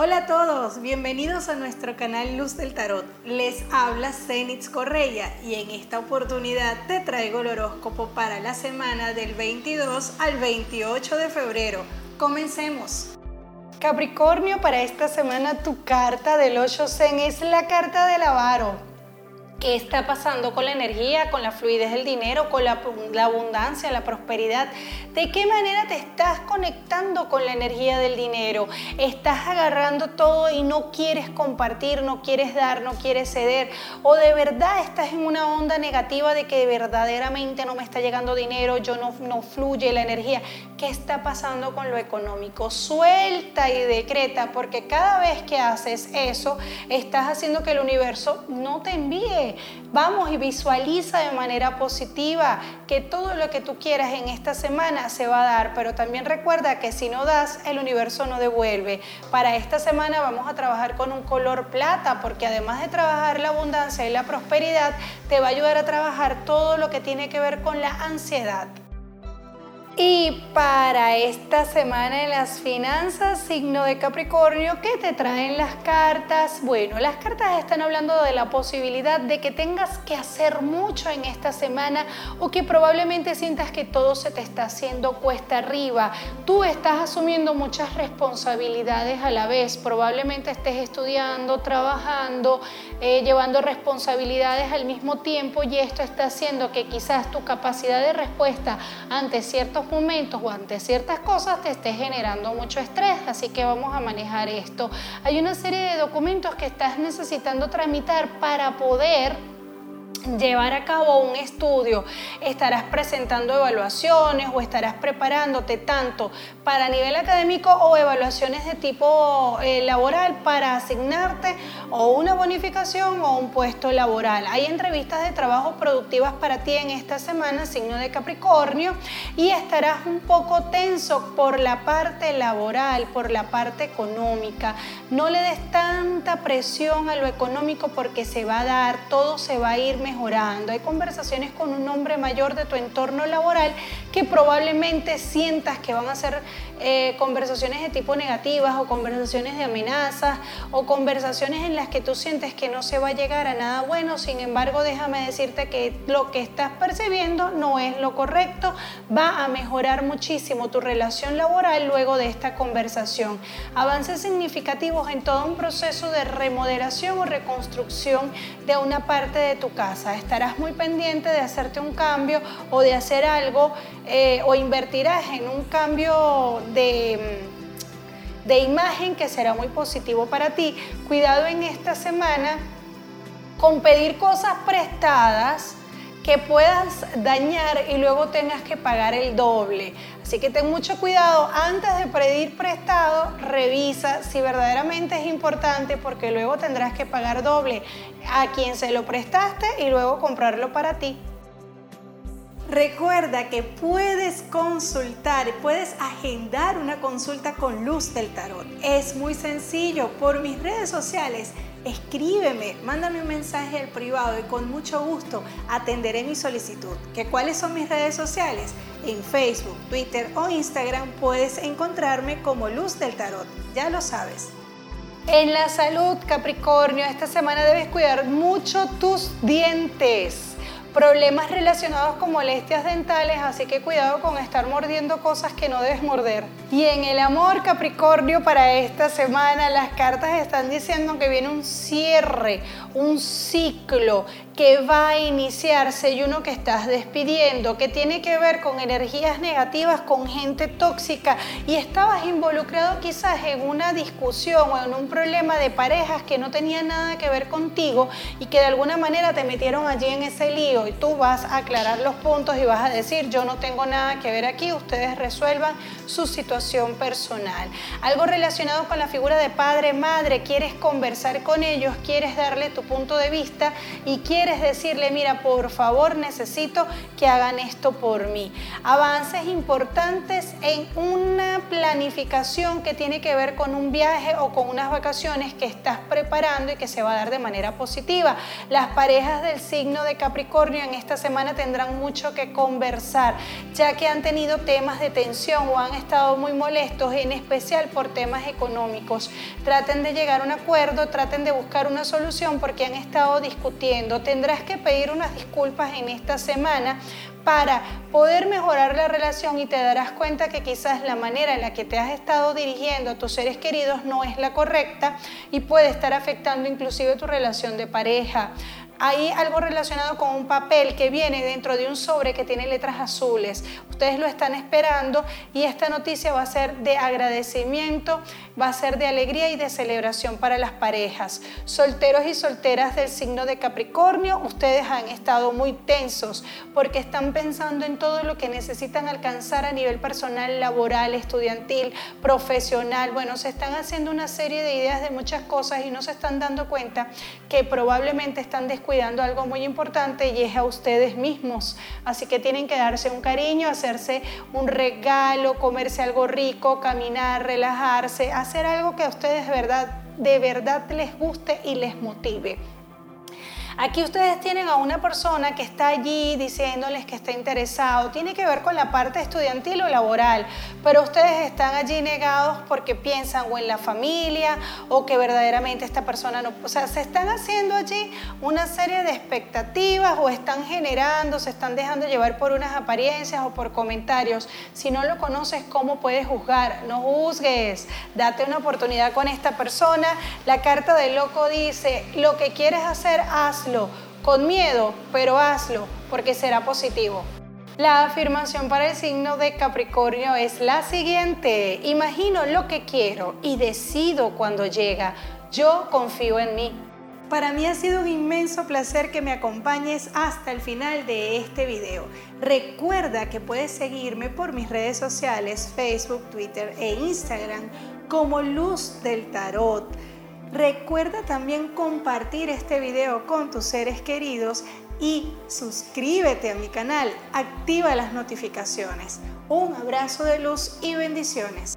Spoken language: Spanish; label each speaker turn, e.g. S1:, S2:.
S1: Hola a todos, bienvenidos a nuestro canal Luz del Tarot. Les habla Zenitz Correia y en esta oportunidad te traigo el horóscopo para la semana del 22 al 28 de febrero. Comencemos. Capricornio, para esta semana tu carta del 8 Zen es la carta del avaro qué está pasando con la energía, con la fluidez del dinero, con la, abundancia, la prosperidad. ¿De qué manera te estás conectando con la energía del dinero? Estás agarrando todo y no quieres compartir, no quieres dar, no quieres ceder. O de verdad estás en una onda negativa de que verdaderamente no me está llegando dinero, yo no, fluye la energía. ¿Qué está pasando con lo económico? Suelta y decreta, porque cada vez que haces eso, estás haciendo que el universo no te envíe Vamos y visualiza de manera positiva que todo lo que tú quieras en esta semana se va a dar, pero también recuerda que si no das, el universo no devuelve. Para esta semana vamos a trabajar con un color plata, porque además de trabajar la abundancia y la prosperidad, te va a ayudar a trabajar todo lo que tiene que ver con la ansiedad. Y para esta semana en las finanzas, signo de Capricornio, ¿qué te traen las cartas? Bueno, las cartas están hablando de la posibilidad de que tengas que hacer mucho en esta semana o que probablemente sientas que todo se te está haciendo cuesta arriba. Tú estás asumiendo muchas responsabilidades a la vez. Probablemente estés estudiando, trabajando, eh, llevando responsabilidades al mismo tiempo y esto está haciendo que quizás tu capacidad de respuesta ante ciertos momentos o ante ciertas cosas te esté generando mucho estrés, así que vamos a manejar esto. Hay una serie de documentos que estás necesitando tramitar para poder llevar a cabo un estudio, estarás presentando evaluaciones o estarás preparándote tanto para nivel académico o evaluaciones de tipo eh, laboral para asignarte o una bonificación o un puesto laboral. Hay entrevistas de trabajo productivas para ti en esta semana, signo de Capricornio, y estarás un poco tenso por la parte laboral, por la parte económica. No le des tanta presión a lo económico porque se va a dar, todo se va a ir Hay conversaciones con un hombre mayor de tu entorno laboral que probablemente sientas que van a ser eh, conversaciones de tipo negativas o conversaciones de amenazas o conversaciones en las que tú sientes que no se va a llegar a nada bueno. Sin embargo, déjame decirte que lo que estás percibiendo no es lo correcto. Va a mejorar muchísimo tu relación laboral luego de esta conversación. Avances significativos en todo un proceso de remodelación o reconstrucción de una parte de tu casa estarás muy pendiente de hacerte un cambio o de hacer algo eh, o invertirás en un cambio de, de imagen que será muy positivo para ti. Cuidado en esta semana con pedir cosas prestadas que puedas dañar y luego tengas que pagar el doble. Así que ten mucho cuidado antes de pedir prestado, revisa si verdaderamente es importante porque luego tendrás que pagar doble a quien se lo prestaste y luego comprarlo para ti. Recuerda que puedes consultar, puedes agendar una consulta con Luz del Tarot. Es muy sencillo por mis redes sociales escríbeme, mándame un mensaje al privado y con mucho gusto atenderé mi solicitud. ¿Que ¿Cuáles son mis redes sociales? En Facebook, Twitter o Instagram puedes encontrarme como Luz del Tarot, ya lo sabes. En la salud, Capricornio, esta semana debes cuidar mucho tus dientes problemas relacionados con molestias dentales, así que cuidado con estar mordiendo cosas que no debes morder. Y en el amor Capricornio para esta semana, las cartas están diciendo que viene un cierre, un ciclo que va a iniciarse y uno que estás despidiendo, que tiene que ver con energías negativas, con gente tóxica y estabas involucrado quizás en una discusión o en un problema de parejas que no tenía nada que ver contigo y que de alguna manera te metieron allí en ese lío y tú vas a aclarar los puntos y vas a decir, yo no tengo nada que ver aquí, ustedes resuelvan su situación personal. Algo relacionado con la figura de padre, madre, quieres conversar con ellos, quieres darle tu punto de vista y quieres decirle, mira, por favor necesito que hagan esto por mí. Avances importantes en una planificación que tiene que ver con un viaje o con unas vacaciones que estás preparando y que se va a dar de manera positiva. Las parejas del signo de Capricornio Capricornio en esta semana tendrán mucho que conversar, ya que han tenido temas de tensión o han estado muy molestos, en especial por temas económicos. Traten de llegar a un acuerdo, traten de buscar una solución porque han estado discutiendo. Tendrás que pedir unas disculpas en esta semana para poder mejorar la relación y te darás cuenta que quizás la manera en la que te has estado dirigiendo a tus seres queridos no es la correcta y puede estar afectando inclusive tu relación de pareja hay algo relacionado con un papel que viene dentro de un sobre que tiene letras azules. Ustedes lo están esperando y esta noticia va a ser de agradecimiento, va a ser de alegría y de celebración para las parejas. Solteros y solteras del signo de Capricornio, ustedes han estado muy tensos porque están pensando en todo lo que necesitan alcanzar a nivel personal, laboral, estudiantil, profesional. Bueno, se están haciendo una serie de ideas de muchas cosas y no se están dando cuenta que probablemente están descubriendo cuidando algo muy importante y es a ustedes mismos. Así que tienen que darse un cariño, hacerse un regalo, comerse algo rico, caminar, relajarse, hacer algo que a ustedes de verdad, de verdad les guste y les motive. Aquí ustedes tienen a una persona que está allí diciéndoles que está interesado. Tiene que ver con la parte estudiantil o laboral, pero ustedes están allí negados porque piensan o en la familia o que verdaderamente esta persona no... O sea, se están haciendo allí una serie de expectativas o están generando, se están dejando llevar por unas apariencias o por comentarios. Si no lo conoces, ¿cómo puedes juzgar? No juzgues. Date una oportunidad con esta persona. La carta del loco dice, lo que quieres hacer, con miedo, pero hazlo porque será positivo. La afirmación para el signo de Capricornio es la siguiente. Imagino lo que quiero y decido cuando llega. Yo confío en mí. Para mí ha sido un inmenso placer que me acompañes hasta el final de este video. Recuerda que puedes seguirme por mis redes sociales, Facebook, Twitter e Instagram como Luz del Tarot. Recuerda también compartir este video con tus seres queridos y suscríbete a mi canal, activa las notificaciones. Un abrazo de luz y bendiciones.